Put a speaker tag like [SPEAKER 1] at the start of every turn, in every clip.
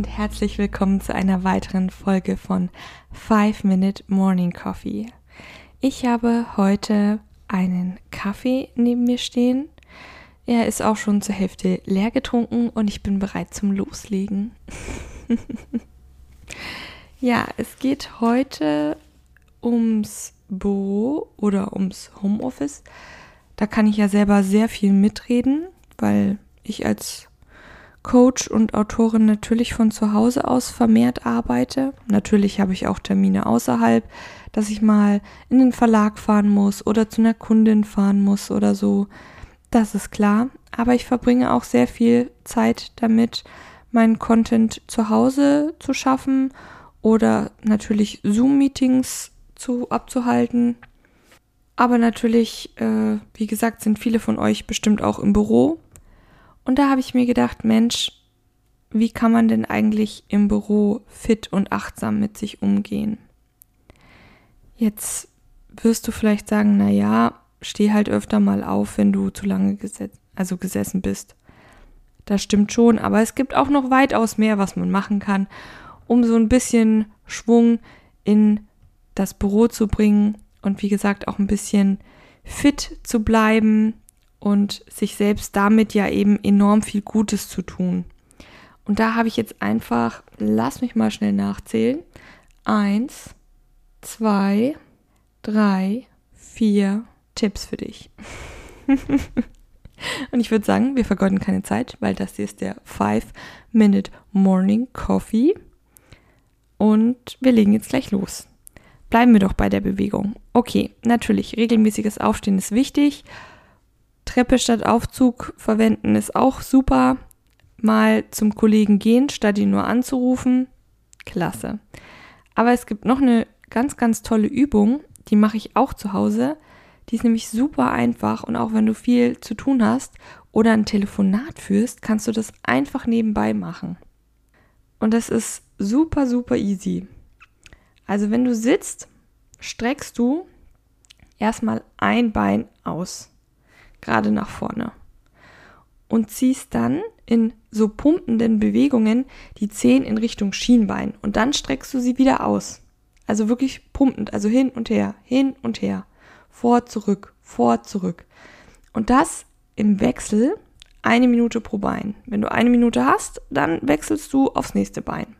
[SPEAKER 1] Und herzlich willkommen zu einer weiteren Folge von 5 Minute Morning Coffee. Ich habe heute einen Kaffee neben mir stehen. Er ist auch schon zur Hälfte leer getrunken und ich bin bereit zum Loslegen. ja, es geht heute ums Büro oder ums Homeoffice. Da kann ich ja selber sehr viel mitreden, weil ich als Coach und Autorin natürlich von zu Hause aus vermehrt arbeite. Natürlich habe ich auch Termine außerhalb, dass ich mal in den Verlag fahren muss oder zu einer Kundin fahren muss oder so. Das ist klar. Aber ich verbringe auch sehr viel Zeit damit, meinen Content zu Hause zu schaffen oder natürlich Zoom-Meetings zu abzuhalten. Aber natürlich, äh, wie gesagt, sind viele von euch bestimmt auch im Büro und da habe ich mir gedacht, Mensch, wie kann man denn eigentlich im Büro fit und achtsam mit sich umgehen? Jetzt wirst du vielleicht sagen, na ja, steh halt öfter mal auf, wenn du zu lange gesetz also gesessen bist. Das stimmt schon, aber es gibt auch noch weitaus mehr, was man machen kann, um so ein bisschen Schwung in das Büro zu bringen und wie gesagt auch ein bisschen fit zu bleiben, und sich selbst damit ja eben enorm viel Gutes zu tun. Und da habe ich jetzt einfach, lass mich mal schnell nachzählen. Eins, zwei, drei, vier Tipps für dich. und ich würde sagen, wir vergeuden keine Zeit, weil das hier ist der 5-Minute Morning Coffee. Und wir legen jetzt gleich los. Bleiben wir doch bei der Bewegung. Okay, natürlich, regelmäßiges Aufstehen ist wichtig. Treppe statt Aufzug verwenden ist auch super. Mal zum Kollegen gehen, statt ihn nur anzurufen. Klasse. Aber es gibt noch eine ganz, ganz tolle Übung, die mache ich auch zu Hause. Die ist nämlich super einfach und auch wenn du viel zu tun hast oder ein Telefonat führst, kannst du das einfach nebenbei machen. Und das ist super, super easy. Also wenn du sitzt, streckst du erstmal ein Bein aus gerade nach vorne. Und ziehst dann in so pumpenden Bewegungen die Zehen in Richtung Schienbein und dann streckst du sie wieder aus. Also wirklich pumpend, also hin und her, hin und her, vor, zurück, vor, zurück. Und das im Wechsel eine Minute pro Bein. Wenn du eine Minute hast, dann wechselst du aufs nächste Bein.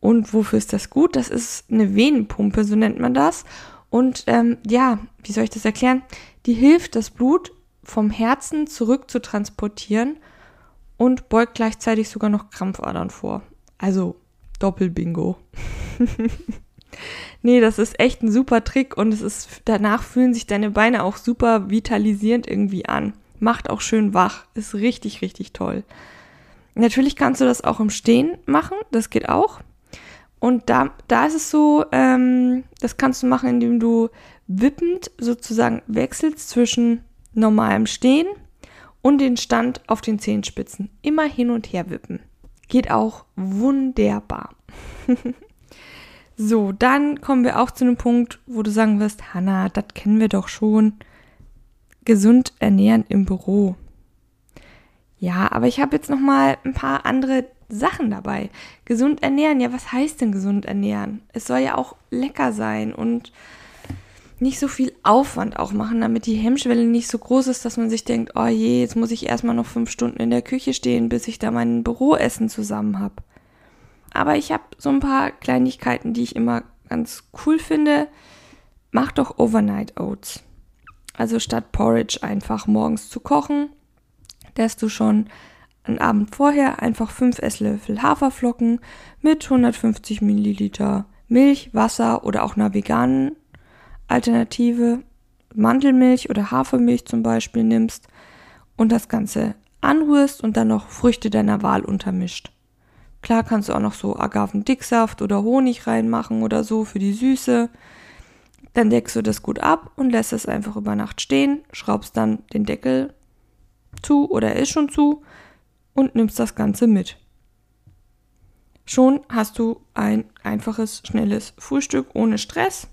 [SPEAKER 1] Und wofür ist das gut? Das ist eine Venenpumpe, so nennt man das. Und ähm, ja, wie soll ich das erklären? Die hilft, das Blut vom Herzen zurück zu transportieren und beugt gleichzeitig sogar noch Krampfadern vor. Also Doppelbingo. nee, das ist echt ein super Trick und es ist danach fühlen sich deine Beine auch super vitalisierend irgendwie an. Macht auch schön wach, ist richtig richtig toll. Natürlich kannst du das auch im Stehen machen, das geht auch. Und da, da ist es so, ähm, das kannst du machen, indem du wippend sozusagen wechselst zwischen normalem Stehen und den Stand auf den Zehenspitzen. Immer hin und her wippen. Geht auch wunderbar. so, dann kommen wir auch zu einem Punkt, wo du sagen wirst, Hanna, das kennen wir doch schon. Gesund ernähren im Büro. Ja, aber ich habe jetzt noch mal ein paar andere Sachen dabei. Gesund ernähren, ja, was heißt denn gesund ernähren? Es soll ja auch lecker sein und nicht so viel Aufwand auch machen, damit die Hemmschwelle nicht so groß ist, dass man sich denkt, oh je, jetzt muss ich erstmal noch fünf Stunden in der Küche stehen, bis ich da mein Büroessen zusammen habe. Aber ich habe so ein paar Kleinigkeiten, die ich immer ganz cool finde. Mach doch Overnight Oats. Also statt Porridge einfach morgens zu kochen, dass du schon einen Abend vorher einfach 5 Esslöffel Haferflocken mit 150 Milliliter Milch, Wasser oder auch einer veganen Alternative, Mandelmilch oder Hafermilch zum Beispiel nimmst und das Ganze anrührst und dann noch Früchte deiner Wahl untermischt. Klar kannst du auch noch so Agavendicksaft oder Honig reinmachen oder so für die Süße. Dann deckst du das gut ab und lässt es einfach über Nacht stehen, schraubst dann den Deckel zu oder er ist schon zu und nimmst das Ganze mit. Schon hast du ein einfaches, schnelles Frühstück ohne Stress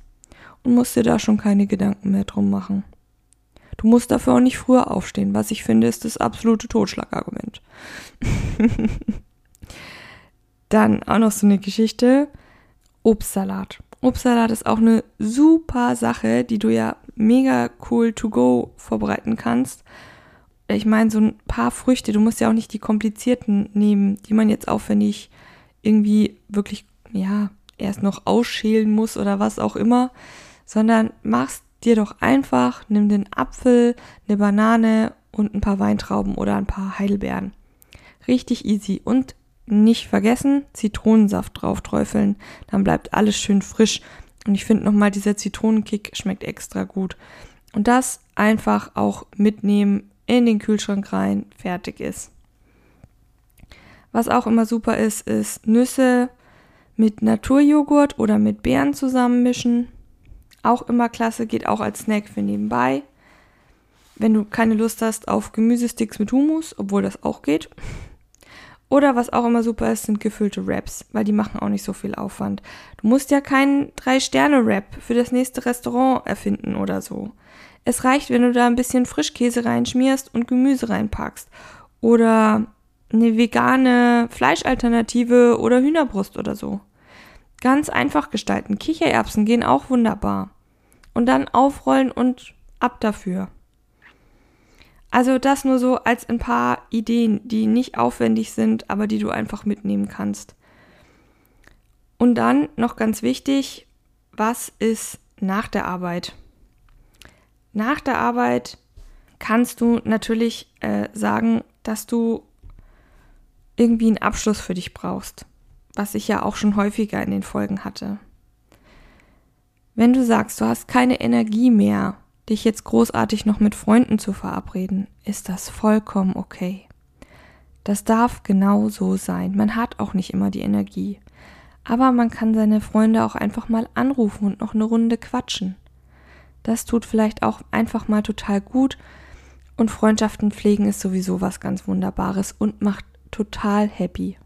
[SPEAKER 1] und musst dir da schon keine Gedanken mehr drum machen. Du musst dafür auch nicht früher aufstehen, was ich finde, ist das absolute Totschlagargument. Dann auch noch so eine Geschichte. Obstsalat. Obstsalat ist auch eine super Sache, die du ja mega cool to go vorbereiten kannst. Ich meine, so ein paar Früchte, du musst ja auch nicht die komplizierten nehmen, die man jetzt aufwendig irgendwie wirklich, ja, erst noch ausschälen muss oder was auch immer, sondern machst dir doch einfach, nimm den Apfel, eine Banane und ein paar Weintrauben oder ein paar Heidelbeeren. Richtig easy. Und nicht vergessen, Zitronensaft drauf träufeln. Dann bleibt alles schön frisch. Und ich finde nochmal, dieser Zitronenkick schmeckt extra gut. Und das einfach auch mitnehmen, in den Kühlschrank rein, fertig ist. Was auch immer super ist, ist Nüsse mit Naturjoghurt oder mit Beeren zusammenmischen. Auch immer klasse, geht auch als Snack für nebenbei. Wenn du keine Lust hast auf Gemüsesticks mit Hummus, obwohl das auch geht. Oder was auch immer super ist, sind gefüllte Wraps, weil die machen auch nicht so viel Aufwand. Du musst ja keinen Drei-Sterne-Wrap für das nächste Restaurant erfinden oder so. Es reicht, wenn du da ein bisschen Frischkäse reinschmierst und Gemüse reinpackst. Oder eine vegane Fleischalternative oder Hühnerbrust oder so. Ganz einfach gestalten. Kichererbsen gehen auch wunderbar und dann aufrollen und ab dafür. Also das nur so als ein paar Ideen, die nicht aufwendig sind, aber die du einfach mitnehmen kannst. Und dann noch ganz wichtig, was ist nach der Arbeit? Nach der Arbeit kannst du natürlich äh, sagen, dass du irgendwie einen Abschluss für dich brauchst, was ich ja auch schon häufiger in den Folgen hatte. Wenn du sagst, du hast keine Energie mehr, dich jetzt großartig noch mit Freunden zu verabreden, ist das vollkommen okay. Das darf genau so sein. Man hat auch nicht immer die Energie. Aber man kann seine Freunde auch einfach mal anrufen und noch eine Runde quatschen. Das tut vielleicht auch einfach mal total gut. Und Freundschaften pflegen ist sowieso was ganz Wunderbares und macht total happy.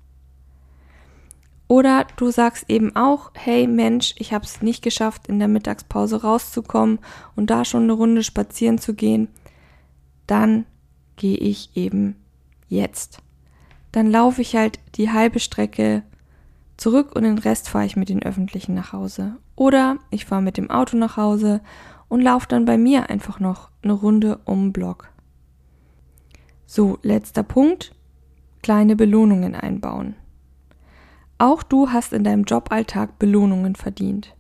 [SPEAKER 1] Oder du sagst eben auch, hey Mensch, ich habe es nicht geschafft, in der Mittagspause rauszukommen und da schon eine Runde spazieren zu gehen. Dann gehe ich eben jetzt. Dann laufe ich halt die halbe Strecke zurück und den Rest fahre ich mit den öffentlichen nach Hause. Oder ich fahre mit dem Auto nach Hause und laufe dann bei mir einfach noch eine Runde um den Block. So, letzter Punkt. Kleine Belohnungen einbauen. Auch du hast in deinem Joballtag Belohnungen verdient.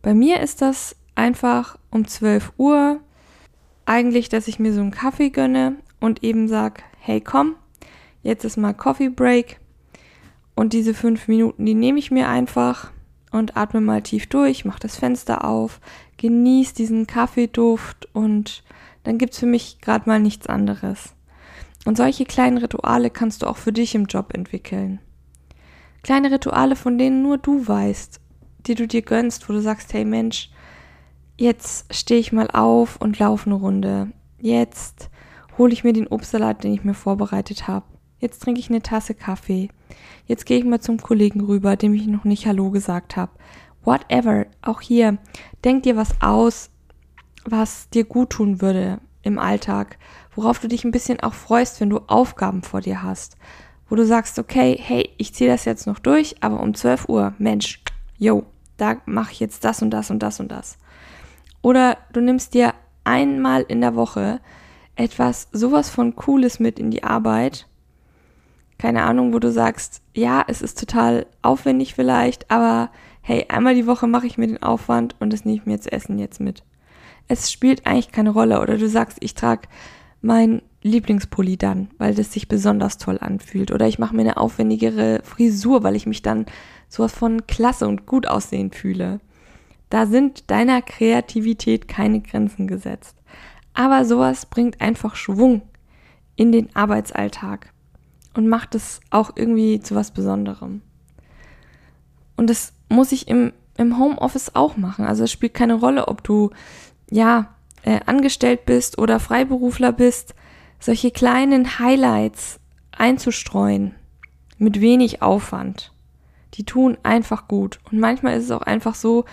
[SPEAKER 1] Bei mir ist das einfach um 12 Uhr eigentlich, dass ich mir so einen Kaffee gönne und eben sag, hey komm, jetzt ist mal Coffee Break und diese fünf Minuten, die nehme ich mir einfach und atme mal tief durch, mach das Fenster auf, genieß diesen Kaffeeduft und dann gibt's für mich gerade mal nichts anderes. Und solche kleinen Rituale kannst du auch für dich im Job entwickeln. Kleine Rituale, von denen nur du weißt, die du dir gönnst, wo du sagst, hey Mensch, jetzt stehe ich mal auf und laufe eine Runde. Jetzt hole ich mir den Obstsalat, den ich mir vorbereitet habe. Jetzt trinke ich eine Tasse Kaffee. Jetzt gehe ich mal zum Kollegen rüber, dem ich noch nicht Hallo gesagt habe. Whatever. Auch hier, denk dir was aus, was dir gut tun würde im Alltag, worauf du dich ein bisschen auch freust, wenn du Aufgaben vor dir hast wo du sagst, okay, hey, ich ziehe das jetzt noch durch, aber um 12 Uhr, Mensch, yo, da mache ich jetzt das und das und das und das. Oder du nimmst dir einmal in der Woche etwas sowas von Cooles mit in die Arbeit. Keine Ahnung, wo du sagst, ja, es ist total aufwendig vielleicht, aber hey, einmal die Woche mache ich mir den Aufwand und das nehme ich mir zu essen jetzt mit. Es spielt eigentlich keine Rolle. Oder du sagst, ich trage mein Lieblingspulli dann, weil das sich besonders toll anfühlt. Oder ich mache mir eine aufwendigere Frisur, weil ich mich dann sowas von klasse und gut aussehend fühle. Da sind deiner Kreativität keine Grenzen gesetzt. Aber sowas bringt einfach Schwung in den Arbeitsalltag. und macht es auch irgendwie zu was Besonderem. Und das muss ich im, im Homeoffice auch machen. Also es spielt keine Rolle, ob du ja äh, angestellt bist oder Freiberufler bist. Solche kleinen Highlights einzustreuen mit wenig Aufwand. Die tun einfach gut. Und manchmal ist es auch einfach so,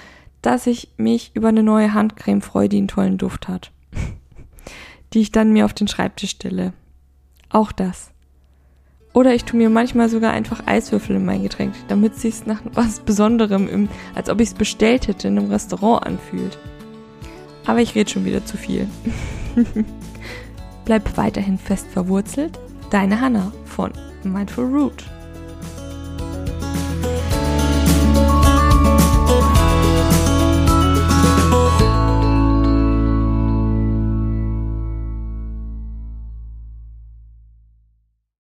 [SPEAKER 1] dass ich mich über eine neue Handcreme freue, die einen tollen Duft hat. die ich dann mir auf den Schreibtisch stelle. Auch das. Oder ich tue mir manchmal sogar einfach Eiswürfel in mein Getränk, damit es sich nach was Besonderem, im, als ob ich es bestellt hätte, in einem Restaurant anfühlt. Aber ich rede schon wieder zu viel. Bleib weiterhin fest verwurzelt. Deine Hanna von Mindful Root.